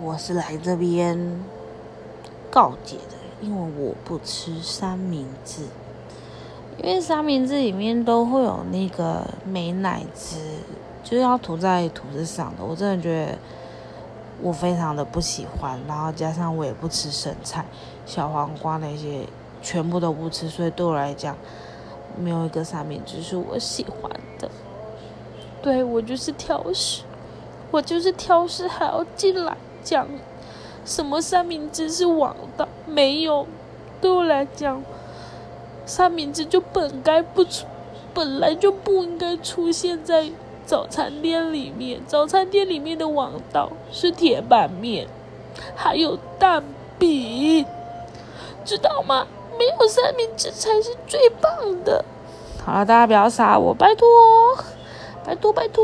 我是来这边告解的，因为我不吃三明治，因为三明治里面都会有那个美乃滋，就是要涂在吐司上的，我真的觉得我非常的不喜欢，然后加上我也不吃生菜、小黄瓜那些，全部都不吃，所以对我来讲，没有一个三明治是我喜欢的。对我就是挑食，我就是挑食，还要进来讲什么三明治是王道？没有，对我来讲，三明治就本该不出，本来就不应该出现在早餐店里面。早餐店里面的王道是铁板面，还有蛋饼，知道吗？没有三明治才是最棒的。好了，大家不要杀我，拜托。拜托拜托。